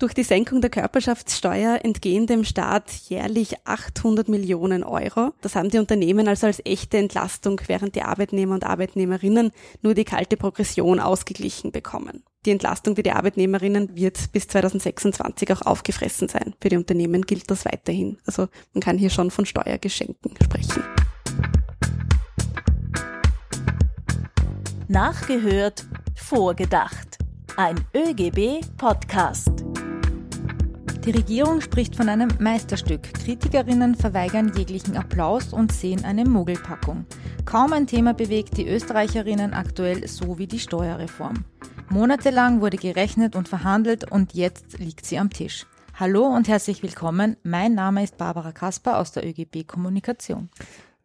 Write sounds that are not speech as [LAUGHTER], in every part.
Durch die Senkung der Körperschaftssteuer entgehen dem Staat jährlich 800 Millionen Euro. Das haben die Unternehmen also als echte Entlastung, während die Arbeitnehmer und Arbeitnehmerinnen nur die kalte Progression ausgeglichen bekommen. Die Entlastung für die Arbeitnehmerinnen wird bis 2026 auch aufgefressen sein. Für die Unternehmen gilt das weiterhin. Also man kann hier schon von Steuergeschenken sprechen. Nachgehört, vorgedacht. Ein ÖGB-Podcast. Die Regierung spricht von einem Meisterstück. Kritikerinnen verweigern jeglichen Applaus und sehen eine Mogelpackung. Kaum ein Thema bewegt die Österreicherinnen aktuell so wie die Steuerreform. Monatelang wurde gerechnet und verhandelt und jetzt liegt sie am Tisch. Hallo und herzlich willkommen. Mein Name ist Barbara Kasper aus der ÖGB Kommunikation.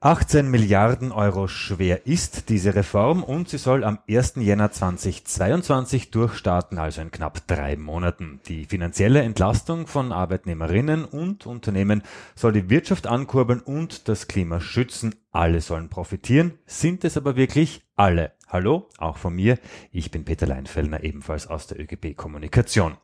18 Milliarden Euro schwer ist diese Reform und sie soll am 1. Jänner 2022 durchstarten, also in knapp drei Monaten. Die finanzielle Entlastung von Arbeitnehmerinnen und Unternehmen soll die Wirtschaft ankurbeln und das Klima schützen. Alle sollen profitieren. Sind es aber wirklich alle? Hallo, auch von mir. Ich bin Peter Leinfellner, ebenfalls aus der ÖGB Kommunikation.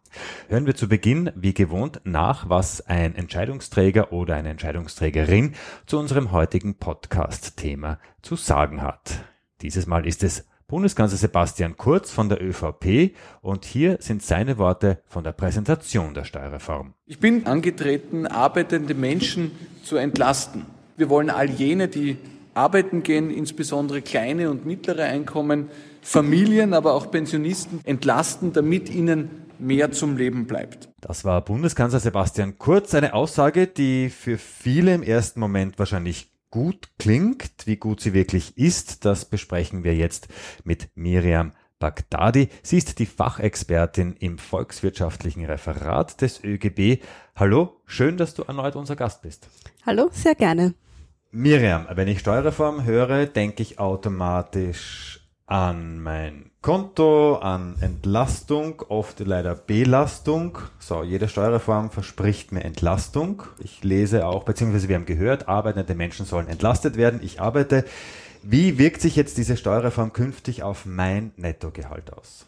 Hören wir zu Beginn, wie gewohnt, nach, was ein Entscheidungsträger oder eine Entscheidungsträgerin zu unserem heutigen Podcast-Thema zu sagen hat. Dieses Mal ist es Bundeskanzler Sebastian Kurz von der ÖVP und hier sind seine Worte von der Präsentation der Steuerreform. Ich bin angetreten, arbeitende Menschen zu entlasten. Wir wollen all jene, die arbeiten gehen, insbesondere kleine und mittlere Einkommen, Familien, aber auch Pensionisten entlasten, damit ihnen mehr zum Leben bleibt. Das war Bundeskanzler Sebastian Kurz, eine Aussage, die für viele im ersten Moment wahrscheinlich gut klingt. Wie gut sie wirklich ist, das besprechen wir jetzt mit Miriam Bagdadi. Sie ist die Fachexpertin im volkswirtschaftlichen Referat des ÖGB. Hallo, schön, dass du erneut unser Gast bist. Hallo, sehr gerne. Miriam, wenn ich Steuerreform höre, denke ich automatisch an mein Konto, an Entlastung, oft leider Belastung. So, jede Steuerreform verspricht mir Entlastung. Ich lese auch, beziehungsweise wir haben gehört, arbeitende Menschen sollen entlastet werden. Ich arbeite. Wie wirkt sich jetzt diese Steuerreform künftig auf mein Nettogehalt aus?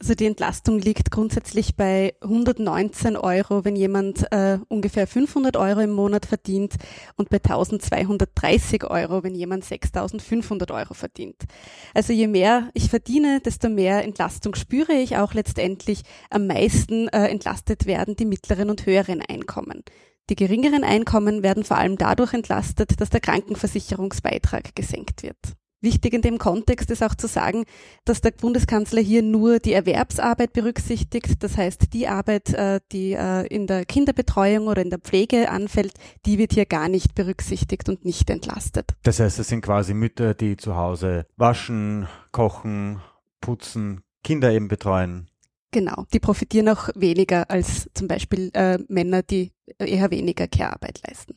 Also die Entlastung liegt grundsätzlich bei 119 Euro, wenn jemand äh, ungefähr 500 Euro im Monat verdient und bei 1230 Euro, wenn jemand 6500 Euro verdient. Also je mehr ich verdiene, desto mehr Entlastung spüre ich auch letztendlich. Am meisten äh, entlastet werden die mittleren und höheren Einkommen. Die geringeren Einkommen werden vor allem dadurch entlastet, dass der Krankenversicherungsbeitrag gesenkt wird. Wichtig in dem Kontext ist auch zu sagen, dass der Bundeskanzler hier nur die Erwerbsarbeit berücksichtigt. Das heißt, die Arbeit, äh, die äh, in der Kinderbetreuung oder in der Pflege anfällt, die wird hier gar nicht berücksichtigt und nicht entlastet. Das heißt, es sind quasi Mütter, die zu Hause waschen, kochen, putzen, Kinder eben betreuen. Genau, die profitieren auch weniger als zum Beispiel äh, Männer, die eher weniger Care-Arbeit leisten.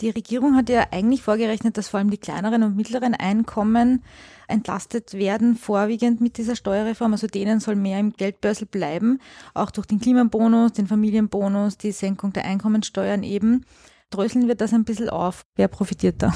Die Regierung hat ja eigentlich vorgerechnet, dass vor allem die kleineren und mittleren Einkommen entlastet werden, vorwiegend mit dieser Steuerreform. Also denen soll mehr im Geldbörsel bleiben, auch durch den Klimabonus, den Familienbonus, die Senkung der Einkommensteuern eben. Dröseln wir das ein bisschen auf. Wer profitiert da?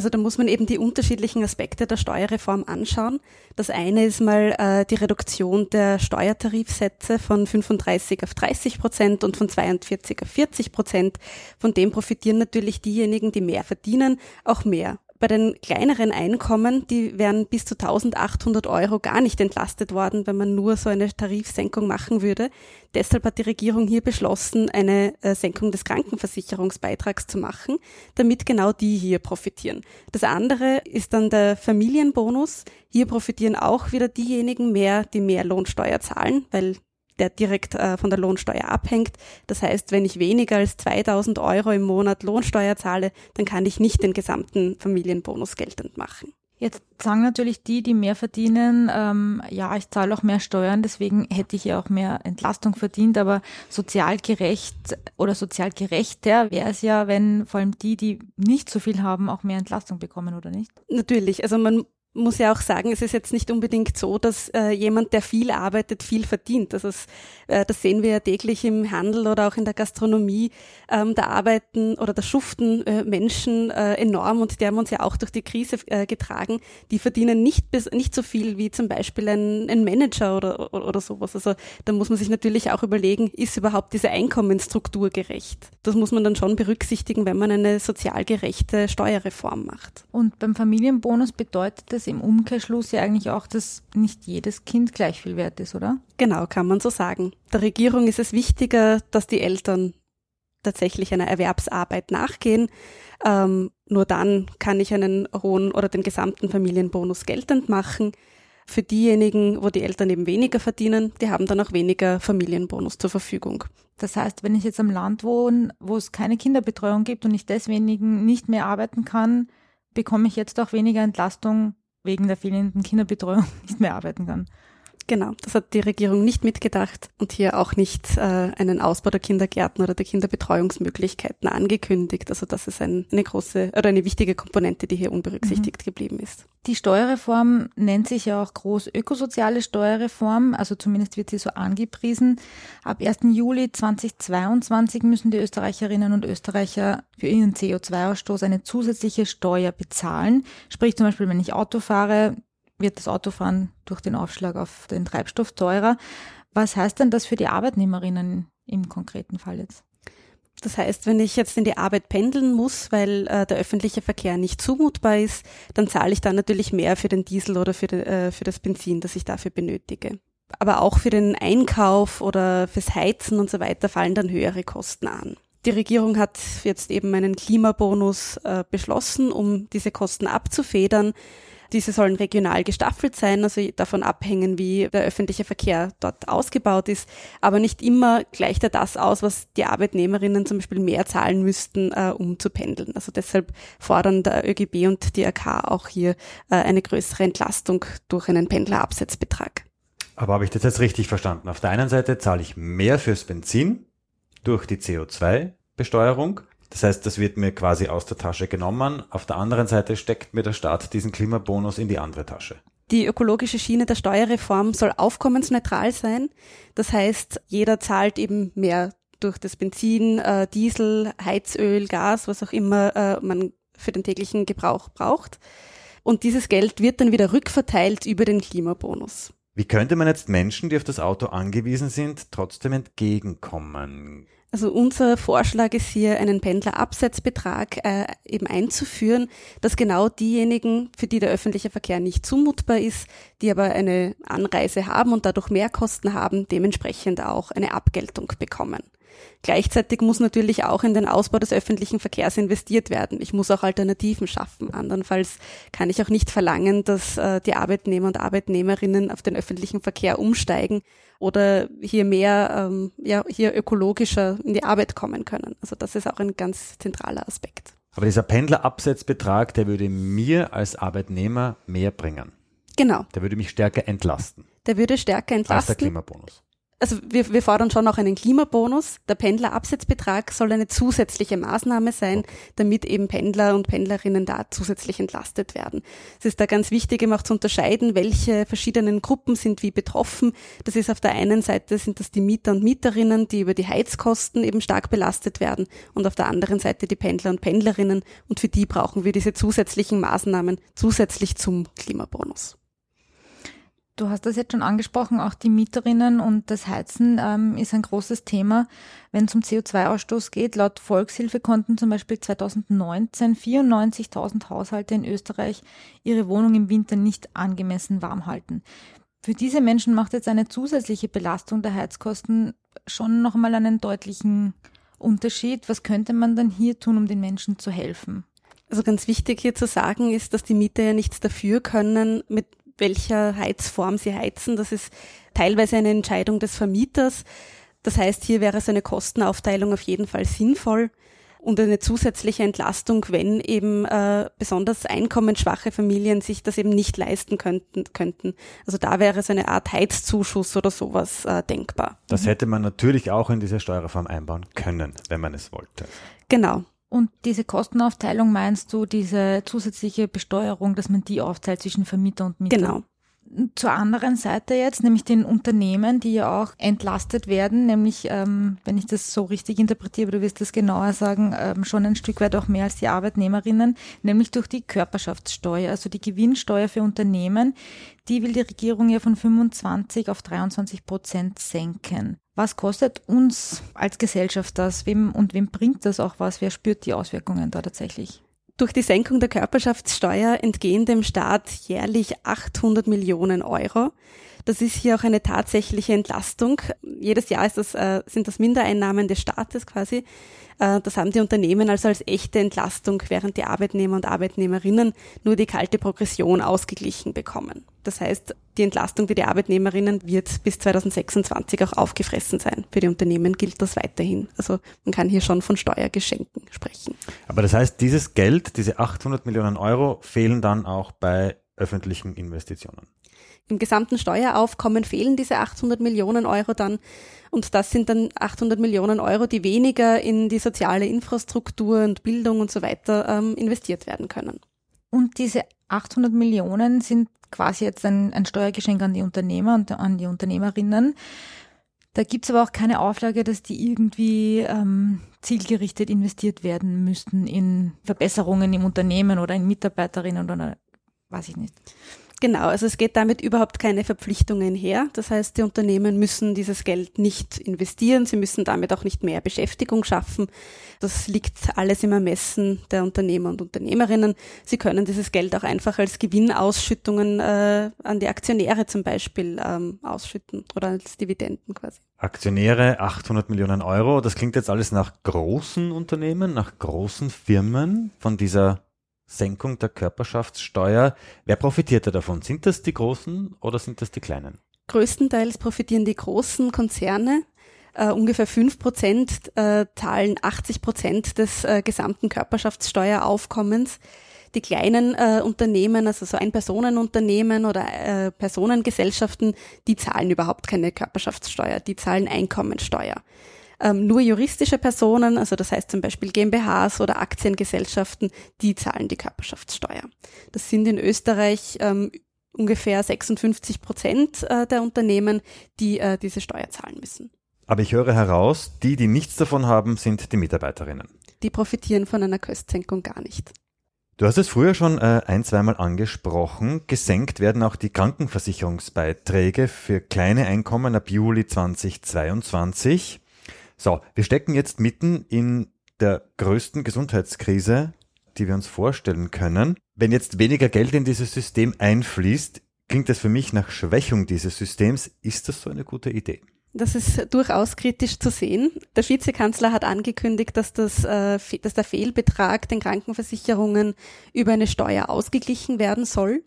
Also da muss man eben die unterschiedlichen Aspekte der Steuerreform anschauen. Das eine ist mal äh, die Reduktion der Steuertarifsätze von 35 auf 30 Prozent und von 42 auf 40 Prozent. Von dem profitieren natürlich diejenigen, die mehr verdienen, auch mehr. Bei den kleineren Einkommen, die wären bis zu 1800 Euro gar nicht entlastet worden, wenn man nur so eine Tarifsenkung machen würde. Deshalb hat die Regierung hier beschlossen, eine äh, Senkung des Krankenversicherungsbeitrags zu machen, damit genau die hier profitieren. Das andere ist dann der Familienbonus. Hier profitieren auch wieder diejenigen mehr, die mehr Lohnsteuer zahlen, weil der direkt äh, von der Lohnsteuer abhängt. Das heißt, wenn ich weniger als 2000 Euro im Monat Lohnsteuer zahle, dann kann ich nicht den gesamten Familienbonus geltend machen. Jetzt sagen natürlich die, die mehr verdienen, ähm, ja, ich zahle auch mehr Steuern, deswegen hätte ich ja auch mehr Entlastung verdient, aber sozial gerecht oder sozial gerechter wäre es ja, wenn vor allem die, die nicht so viel haben, auch mehr Entlastung bekommen, oder nicht? Natürlich, also man muss ja auch sagen, es ist jetzt nicht unbedingt so, dass äh, jemand, der viel arbeitet, viel verdient. Also es, äh, das sehen wir ja täglich im Handel oder auch in der Gastronomie. Ähm, da arbeiten oder da schuften äh, Menschen äh, enorm und die haben uns ja auch durch die Krise äh, getragen. Die verdienen nicht, bis, nicht so viel wie zum Beispiel ein, ein Manager oder, oder, oder sowas. Also da muss man sich natürlich auch überlegen, ist überhaupt diese Einkommensstruktur gerecht? Das muss man dann schon berücksichtigen, wenn man eine sozial gerechte Steuerreform macht. Und beim Familienbonus bedeutet das es im Umkehrschluss ja eigentlich auch, dass nicht jedes Kind gleich viel wert ist, oder? Genau, kann man so sagen. Der Regierung ist es wichtiger, dass die Eltern tatsächlich einer Erwerbsarbeit nachgehen. Ähm, nur dann kann ich einen hohen oder den gesamten Familienbonus geltend machen. Für diejenigen, wo die Eltern eben weniger verdienen, die haben dann auch weniger Familienbonus zur Verfügung. Das heißt, wenn ich jetzt am Land wohne, wo es keine Kinderbetreuung gibt und ich deswegen nicht mehr arbeiten kann, bekomme ich jetzt auch weniger Entlastung wegen der fehlenden Kinderbetreuung [LAUGHS] nicht mehr arbeiten kann. Genau, das hat die Regierung nicht mitgedacht und hier auch nicht äh, einen Ausbau der Kindergärten oder der Kinderbetreuungsmöglichkeiten angekündigt. Also das ist ein, eine große oder eine wichtige Komponente, die hier unberücksichtigt mhm. geblieben ist. Die Steuerreform nennt sich ja auch groß ökosoziale Steuerreform, also zumindest wird sie so angepriesen. Ab 1. Juli 2022 müssen die Österreicherinnen und Österreicher für ihren CO2-Ausstoß eine zusätzliche Steuer bezahlen. Sprich zum Beispiel, wenn ich Auto fahre, wird das Autofahren durch den Aufschlag auf den Treibstoff teurer. Was heißt denn das für die Arbeitnehmerinnen im konkreten Fall jetzt? Das heißt, wenn ich jetzt in die Arbeit pendeln muss, weil äh, der öffentliche Verkehr nicht zumutbar ist, dann zahle ich da natürlich mehr für den Diesel oder für, de, äh, für das Benzin, das ich dafür benötige. Aber auch für den Einkauf oder fürs Heizen und so weiter fallen dann höhere Kosten an. Die Regierung hat jetzt eben einen Klimabonus äh, beschlossen, um diese Kosten abzufedern. Diese sollen regional gestaffelt sein, also davon abhängen, wie der öffentliche Verkehr dort ausgebaut ist. Aber nicht immer gleicht er das aus, was die Arbeitnehmerinnen zum Beispiel mehr zahlen müssten, äh, um zu pendeln. Also deshalb fordern der ÖGB und die AK auch hier äh, eine größere Entlastung durch einen Pendlerabsetzbetrag. Aber habe ich das jetzt richtig verstanden? Auf der einen Seite zahle ich mehr fürs Benzin durch die CO2-Besteuerung das heißt, das wird mir quasi aus der Tasche genommen. Auf der anderen Seite steckt mir der Staat diesen Klimabonus in die andere Tasche. Die ökologische Schiene der Steuerreform soll aufkommensneutral sein. Das heißt, jeder zahlt eben mehr durch das Benzin, äh, Diesel, Heizöl, Gas, was auch immer äh, man für den täglichen Gebrauch braucht. Und dieses Geld wird dann wieder rückverteilt über den Klimabonus. Wie könnte man jetzt Menschen, die auf das Auto angewiesen sind, trotzdem entgegenkommen? Also unser Vorschlag ist hier, einen Pendlerabsetzbetrag äh, eben einzuführen, dass genau diejenigen, für die der öffentliche Verkehr nicht zumutbar ist, die aber eine Anreise haben und dadurch Mehrkosten haben, dementsprechend auch eine Abgeltung bekommen. Gleichzeitig muss natürlich auch in den Ausbau des öffentlichen Verkehrs investiert werden. Ich muss auch Alternativen schaffen. Andernfalls kann ich auch nicht verlangen, dass äh, die Arbeitnehmer und Arbeitnehmerinnen auf den öffentlichen Verkehr umsteigen oder hier mehr, ähm, ja, hier ökologischer in die Arbeit kommen können. Also das ist auch ein ganz zentraler Aspekt. Aber dieser Pendlerabsetzbetrag, der würde mir als Arbeitnehmer mehr bringen. Genau. Der würde mich stärker entlasten. Der würde stärker entlasten. Als der Klimabonus also wir, wir fordern schon auch einen Klimabonus. Der Pendlerabsetzbetrag soll eine zusätzliche Maßnahme sein, damit eben Pendler und Pendlerinnen da zusätzlich entlastet werden. Es ist da ganz wichtig, eben auch zu unterscheiden, welche verschiedenen Gruppen sind wie betroffen. Das ist auf der einen Seite sind das die Mieter und Mieterinnen, die über die Heizkosten eben stark belastet werden und auf der anderen Seite die Pendler und Pendlerinnen und für die brauchen wir diese zusätzlichen Maßnahmen zusätzlich zum Klimabonus. Du hast das jetzt schon angesprochen, auch die Mieterinnen und das Heizen ähm, ist ein großes Thema, wenn es um CO2-Ausstoß geht. Laut Volkshilfe konnten zum Beispiel 2019 94.000 Haushalte in Österreich ihre Wohnung im Winter nicht angemessen warm halten. Für diese Menschen macht jetzt eine zusätzliche Belastung der Heizkosten schon nochmal einen deutlichen Unterschied. Was könnte man dann hier tun, um den Menschen zu helfen? Also ganz wichtig hier zu sagen ist, dass die Mieter ja nichts dafür können, mit welcher Heizform sie heizen. Das ist teilweise eine Entscheidung des Vermieters. Das heißt, hier wäre so eine Kostenaufteilung auf jeden Fall sinnvoll und eine zusätzliche Entlastung, wenn eben äh, besonders einkommensschwache Familien sich das eben nicht leisten könnten. könnten. Also da wäre so eine Art Heizzuschuss oder sowas äh, denkbar. Das hätte man natürlich auch in diese Steuerreform einbauen können, wenn man es wollte. Genau. Und diese Kostenaufteilung meinst du, diese zusätzliche Besteuerung, dass man die aufteilt zwischen Vermieter und Mieter? Genau. Zur anderen Seite jetzt, nämlich den Unternehmen, die ja auch entlastet werden, nämlich, ähm, wenn ich das so richtig interpretiere, aber du wirst das genauer sagen, ähm, schon ein Stück weit auch mehr als die Arbeitnehmerinnen, nämlich durch die Körperschaftssteuer, also die Gewinnsteuer für Unternehmen, die will die Regierung ja von 25 auf 23 Prozent senken. Was kostet uns als Gesellschaft das? Wem und wem bringt das auch was? Wer spürt die Auswirkungen da tatsächlich? Durch die Senkung der Körperschaftssteuer entgehen dem Staat jährlich 800 Millionen Euro. Das ist hier auch eine tatsächliche Entlastung. Jedes Jahr das, äh, sind das Mindereinnahmen des Staates quasi. Äh, das haben die Unternehmen also als echte Entlastung, während die Arbeitnehmer und Arbeitnehmerinnen nur die kalte Progression ausgeglichen bekommen. Das heißt, die Entlastung für die Arbeitnehmerinnen wird bis 2026 auch aufgefressen sein. Für die Unternehmen gilt das weiterhin. Also man kann hier schon von Steuergeschenken sprechen. Aber das heißt, dieses Geld, diese 800 Millionen Euro, fehlen dann auch bei öffentlichen Investitionen. Im gesamten Steueraufkommen fehlen diese 800 Millionen Euro dann. Und das sind dann 800 Millionen Euro, die weniger in die soziale Infrastruktur und Bildung und so weiter ähm, investiert werden können. Und diese 800 Millionen sind quasi jetzt ein, ein Steuergeschenk an die Unternehmer und an die Unternehmerinnen. Da gibt's aber auch keine Auflage, dass die irgendwie ähm, zielgerichtet investiert werden müssten in Verbesserungen im Unternehmen oder in Mitarbeiterinnen oder weiß ich nicht. Genau, also es geht damit überhaupt keine Verpflichtungen her. Das heißt, die Unternehmen müssen dieses Geld nicht investieren, sie müssen damit auch nicht mehr Beschäftigung schaffen. Das liegt alles im Ermessen der Unternehmer und Unternehmerinnen. Sie können dieses Geld auch einfach als Gewinnausschüttungen äh, an die Aktionäre zum Beispiel ähm, ausschütten oder als Dividenden quasi. Aktionäre 800 Millionen Euro, das klingt jetzt alles nach großen Unternehmen, nach großen Firmen von dieser Senkung der Körperschaftssteuer. Wer profitiert da davon? Sind das die Großen oder sind das die Kleinen? Größtenteils profitieren die großen Konzerne. Uh, ungefähr fünf Prozent uh, zahlen 80 Prozent des uh, gesamten Körperschaftssteueraufkommens. Die kleinen Unternehmen, also so Ein-Personen-Unternehmen oder Personengesellschaften, die zahlen überhaupt keine Körperschaftssteuer, die zahlen Einkommensteuer. Ähm, nur juristische Personen, also das heißt zum Beispiel GmbHs oder Aktiengesellschaften, die zahlen die Körperschaftssteuer. Das sind in Österreich ähm, ungefähr 56 Prozent äh, der Unternehmen, die äh, diese Steuer zahlen müssen. Aber ich höre heraus, die, die nichts davon haben, sind die Mitarbeiterinnen. Die profitieren von einer Köstsenkung gar nicht. Du hast es früher schon äh, ein, zweimal angesprochen. Gesenkt werden auch die Krankenversicherungsbeiträge für kleine Einkommen ab Juli 2022. So, wir stecken jetzt mitten in der größten Gesundheitskrise, die wir uns vorstellen können. Wenn jetzt weniger Geld in dieses System einfließt, klingt das für mich nach Schwächung dieses Systems. Ist das so eine gute Idee? Das ist durchaus kritisch zu sehen. Der Vizekanzler hat angekündigt, dass, das, äh, dass der Fehlbetrag den Krankenversicherungen über eine Steuer ausgeglichen werden soll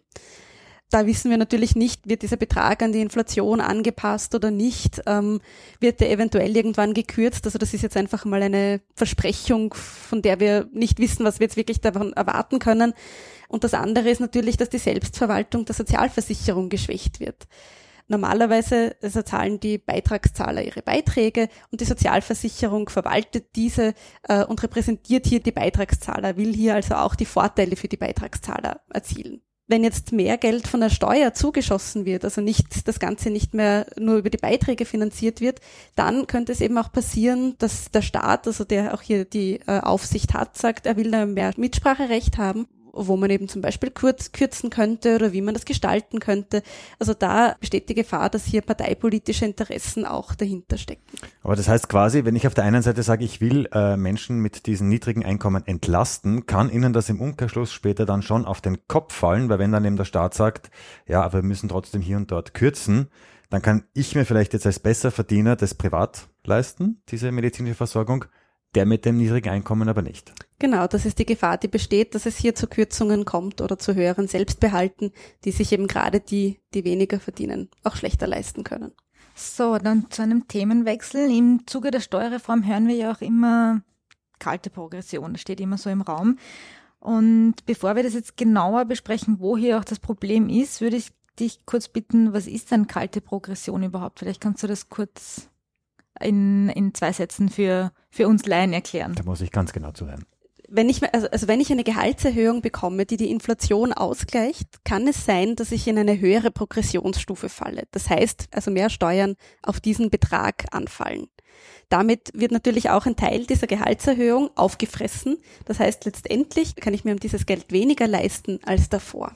da wissen wir natürlich nicht, wird dieser Betrag an die Inflation angepasst oder nicht, ähm, wird der eventuell irgendwann gekürzt. Also das ist jetzt einfach mal eine Versprechung, von der wir nicht wissen, was wir jetzt wirklich davon erwarten können. Und das andere ist natürlich, dass die Selbstverwaltung der Sozialversicherung geschwächt wird. Normalerweise also zahlen die Beitragszahler ihre Beiträge und die Sozialversicherung verwaltet diese äh, und repräsentiert hier die Beitragszahler, will hier also auch die Vorteile für die Beitragszahler erzielen wenn jetzt mehr Geld von der Steuer zugeschossen wird, also nicht das Ganze nicht mehr nur über die Beiträge finanziert wird, dann könnte es eben auch passieren, dass der Staat, also der auch hier die äh, Aufsicht hat, sagt, er will da mehr Mitspracherecht haben wo man eben zum Beispiel kurz, kürzen könnte oder wie man das gestalten könnte. Also da besteht die Gefahr, dass hier parteipolitische Interessen auch dahinter stecken. Aber das heißt quasi, wenn ich auf der einen Seite sage, ich will äh, Menschen mit diesen niedrigen Einkommen entlasten, kann ihnen das im Umkehrschluss später dann schon auf den Kopf fallen, weil wenn dann eben der Staat sagt, ja, aber wir müssen trotzdem hier und dort kürzen, dann kann ich mir vielleicht jetzt als Besserverdiener das privat leisten, diese medizinische Versorgung, der mit dem niedrigen Einkommen aber nicht. Genau, das ist die Gefahr, die besteht, dass es hier zu Kürzungen kommt oder zu höheren Selbstbehalten, die sich eben gerade die, die weniger verdienen, auch schlechter leisten können. So, dann zu einem Themenwechsel. Im Zuge der Steuerreform hören wir ja auch immer kalte Progression, das steht immer so im Raum. Und bevor wir das jetzt genauer besprechen, wo hier auch das Problem ist, würde ich dich kurz bitten, was ist denn kalte Progression überhaupt? Vielleicht kannst du das kurz in, in zwei Sätzen für, für uns Laien erklären. Da muss ich ganz genau zuhören. wenn ich, also, also wenn ich eine Gehaltserhöhung bekomme, die die Inflation ausgleicht, kann es sein, dass ich in eine höhere Progressionsstufe falle. Das heißt, also mehr Steuern auf diesen Betrag anfallen. Damit wird natürlich auch ein Teil dieser Gehaltserhöhung aufgefressen. Das heißt, letztendlich kann ich mir um dieses Geld weniger leisten als davor.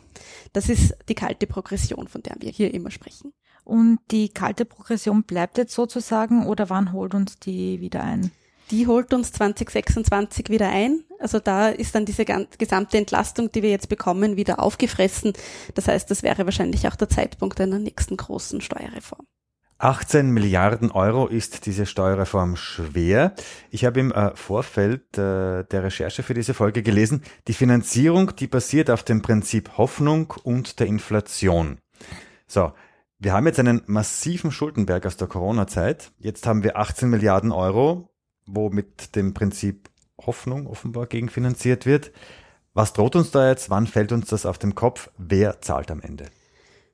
Das ist die kalte Progression, von der wir hier immer sprechen. Und die kalte Progression bleibt jetzt sozusagen oder wann holt uns die wieder ein? Die holt uns 2026 wieder ein. Also da ist dann diese gesamte Entlastung, die wir jetzt bekommen, wieder aufgefressen. Das heißt, das wäre wahrscheinlich auch der Zeitpunkt einer nächsten großen Steuerreform. 18 Milliarden Euro ist diese Steuerreform schwer. Ich habe im äh, Vorfeld äh, der Recherche für diese Folge gelesen, die Finanzierung, die basiert auf dem Prinzip Hoffnung und der Inflation. So, wir haben jetzt einen massiven Schuldenberg aus der Corona-Zeit. Jetzt haben wir 18 Milliarden Euro, wo mit dem Prinzip Hoffnung offenbar gegenfinanziert wird. Was droht uns da jetzt? Wann fällt uns das auf den Kopf? Wer zahlt am Ende?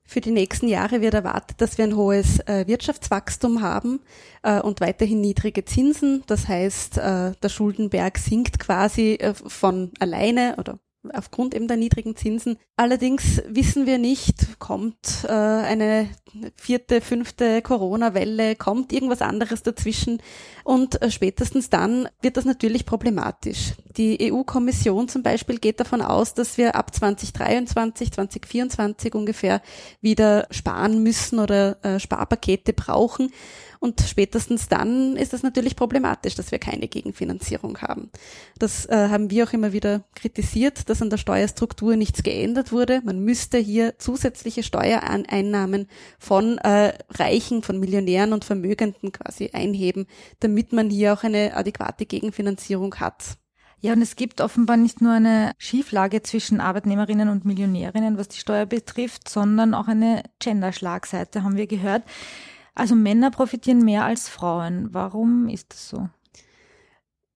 Für die nächsten Jahre wird erwartet, dass wir ein hohes äh, Wirtschaftswachstum haben äh, und weiterhin niedrige Zinsen. Das heißt, äh, der Schuldenberg sinkt quasi von alleine oder aufgrund eben der niedrigen Zinsen. Allerdings wissen wir nicht, kommt äh, eine vierte, fünfte Corona-Welle, kommt irgendwas anderes dazwischen und äh, spätestens dann wird das natürlich problematisch. Die EU-Kommission zum Beispiel geht davon aus, dass wir ab 2023, 2024 ungefähr wieder sparen müssen oder äh, Sparpakete brauchen. Und spätestens dann ist es natürlich problematisch, dass wir keine Gegenfinanzierung haben. Das äh, haben wir auch immer wieder kritisiert, dass an der Steuerstruktur nichts geändert wurde. Man müsste hier zusätzliche Steuereinnahmen von äh, Reichen, von Millionären und Vermögenden quasi einheben, damit man hier auch eine adäquate Gegenfinanzierung hat. Ja, und es gibt offenbar nicht nur eine Schieflage zwischen Arbeitnehmerinnen und Millionärinnen, was die Steuer betrifft, sondern auch eine Gender-Schlagseite, haben wir gehört. Also Männer profitieren mehr als Frauen. Warum ist das so?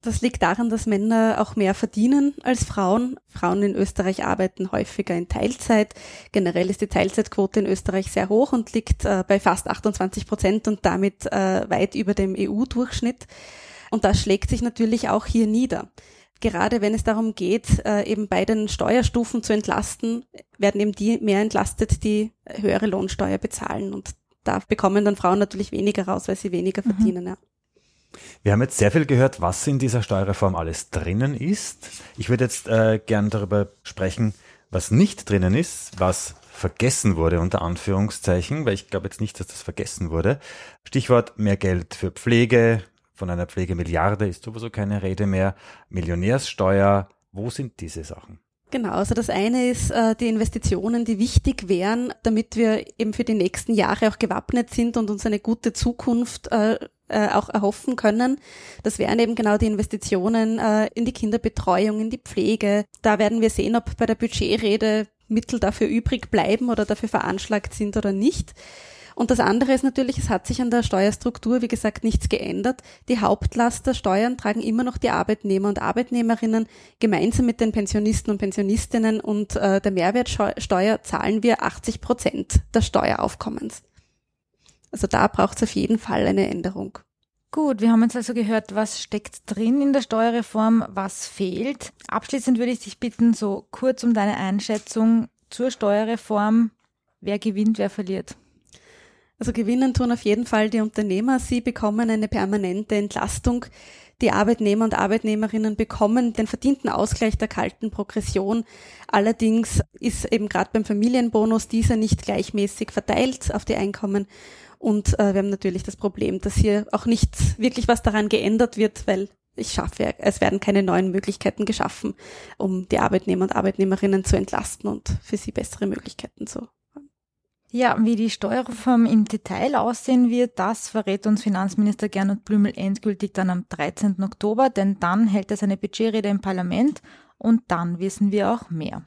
Das liegt daran, dass Männer auch mehr verdienen als Frauen. Frauen in Österreich arbeiten häufiger in Teilzeit. Generell ist die Teilzeitquote in Österreich sehr hoch und liegt äh, bei fast 28 Prozent und damit äh, weit über dem EU-Durchschnitt. Und das schlägt sich natürlich auch hier nieder. Gerade wenn es darum geht, äh, eben bei den Steuerstufen zu entlasten, werden eben die mehr entlastet, die höhere Lohnsteuer bezahlen. Und da bekommen dann Frauen natürlich weniger raus, weil sie weniger mhm. verdienen. Mhm. Ja. Wir haben jetzt sehr viel gehört, was in dieser Steuerreform alles drinnen ist. Ich würde jetzt äh, gern darüber sprechen, was nicht drinnen ist, was vergessen wurde unter Anführungszeichen, weil ich glaube jetzt nicht, dass das vergessen wurde. Stichwort mehr Geld für Pflege, von einer Pflegemilliarde ist sowieso keine Rede mehr. Millionärssteuer, wo sind diese Sachen? Genau, also das eine ist äh, die Investitionen, die wichtig wären, damit wir eben für die nächsten Jahre auch gewappnet sind und uns eine gute Zukunft äh, äh, auch erhoffen können. Das wären eben genau die Investitionen äh, in die Kinderbetreuung, in die Pflege. Da werden wir sehen, ob bei der Budgetrede Mittel dafür übrig bleiben oder dafür veranschlagt sind oder nicht. Und das andere ist natürlich, es hat sich an der Steuerstruktur, wie gesagt, nichts geändert. Die Hauptlast der Steuern tragen immer noch die Arbeitnehmer und Arbeitnehmerinnen. Gemeinsam mit den Pensionisten und Pensionistinnen und äh, der Mehrwertsteuer zahlen wir 80 Prozent des Steueraufkommens. Also da braucht es auf jeden Fall eine Änderung. Gut, wir haben jetzt also gehört, was steckt drin in der Steuerreform, was fehlt. Abschließend würde ich dich bitten, so kurz um deine Einschätzung zur Steuerreform. Wer gewinnt, wer verliert? Also gewinnen tun auf jeden Fall die Unternehmer. Sie bekommen eine permanente Entlastung. Die Arbeitnehmer und Arbeitnehmerinnen bekommen den verdienten Ausgleich der kalten Progression. Allerdings ist eben gerade beim Familienbonus dieser nicht gleichmäßig verteilt auf die Einkommen. Und äh, wir haben natürlich das Problem, dass hier auch nicht wirklich was daran geändert wird, weil ich schaffe, es werden keine neuen Möglichkeiten geschaffen, um die Arbeitnehmer und Arbeitnehmerinnen zu entlasten und für sie bessere Möglichkeiten zu ja, wie die Steuerreform im Detail aussehen wird, das verrät uns Finanzminister Gernot Blümel endgültig dann am 13. Oktober, denn dann hält er seine Budgetrede im Parlament und dann wissen wir auch mehr.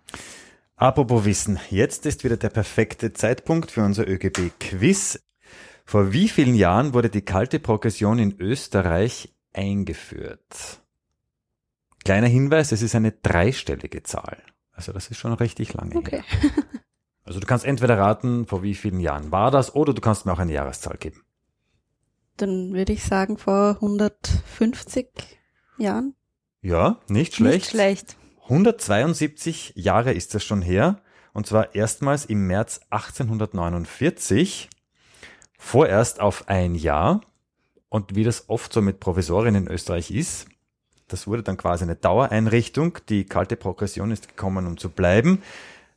Apropos Wissen, jetzt ist wieder der perfekte Zeitpunkt für unser ÖGB-Quiz. Vor wie vielen Jahren wurde die kalte Progression in Österreich eingeführt? Kleiner Hinweis, es ist eine dreistellige Zahl. Also das ist schon richtig lange okay. her. [LAUGHS] Also du kannst entweder raten, vor wie vielen Jahren war das, oder du kannst mir auch eine Jahreszahl geben. Dann würde ich sagen vor 150 Jahren. Ja, nicht schlecht. Nicht schlecht. 172 Jahre ist das schon her. Und zwar erstmals im März 1849. Vorerst auf ein Jahr. Und wie das oft so mit Provisorien in Österreich ist, das wurde dann quasi eine Dauereinrichtung. Die kalte Progression ist gekommen, um zu bleiben.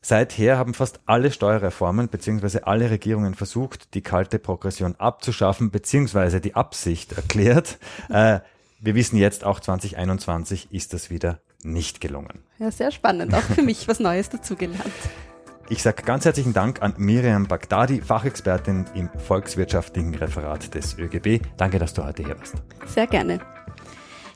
Seither haben fast alle Steuerreformen bzw. alle Regierungen versucht, die kalte Progression abzuschaffen bzw. die Absicht erklärt. [LAUGHS] Äh, wir wissen jetzt, auch 2021 ist das wieder nicht gelungen. Ja, sehr spannend. Auch für mich was Neues dazugelernt. Ich sage ganz herzlichen Dank an Miriam Bagdadi, Fachexpertin im volkswirtschaftlichen Referat des ÖGB. Danke, dass du heute hier warst. Sehr gerne.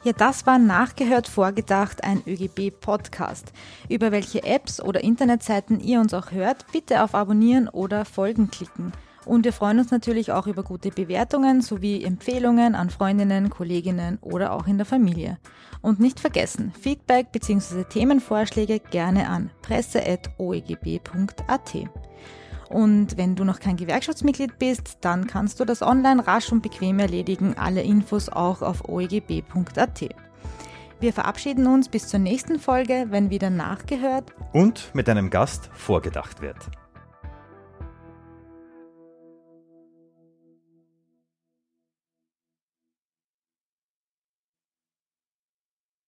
Ja, das war nachgehört vorgedacht ein ÖGB-Podcast. Über welche Apps oder Internetseiten ihr uns auch hört, bitte auf Abonnieren oder Folgen klicken. Und wir freuen uns natürlich auch über gute Bewertungen sowie Empfehlungen an Freundinnen, Kolleginnen oder auch in der Familie. Und nicht vergessen, Feedback bzw. Themenvorschläge gerne an presse.oegb.at. Und wenn du noch kein Gewerkschaftsmitglied bist, dann kannst du das online rasch und bequem erledigen. Alle Infos auch auf oegb.at. Wir verabschieden uns bis zur nächsten Folge, wenn wieder nachgehört und mit einem Gast vorgedacht wird.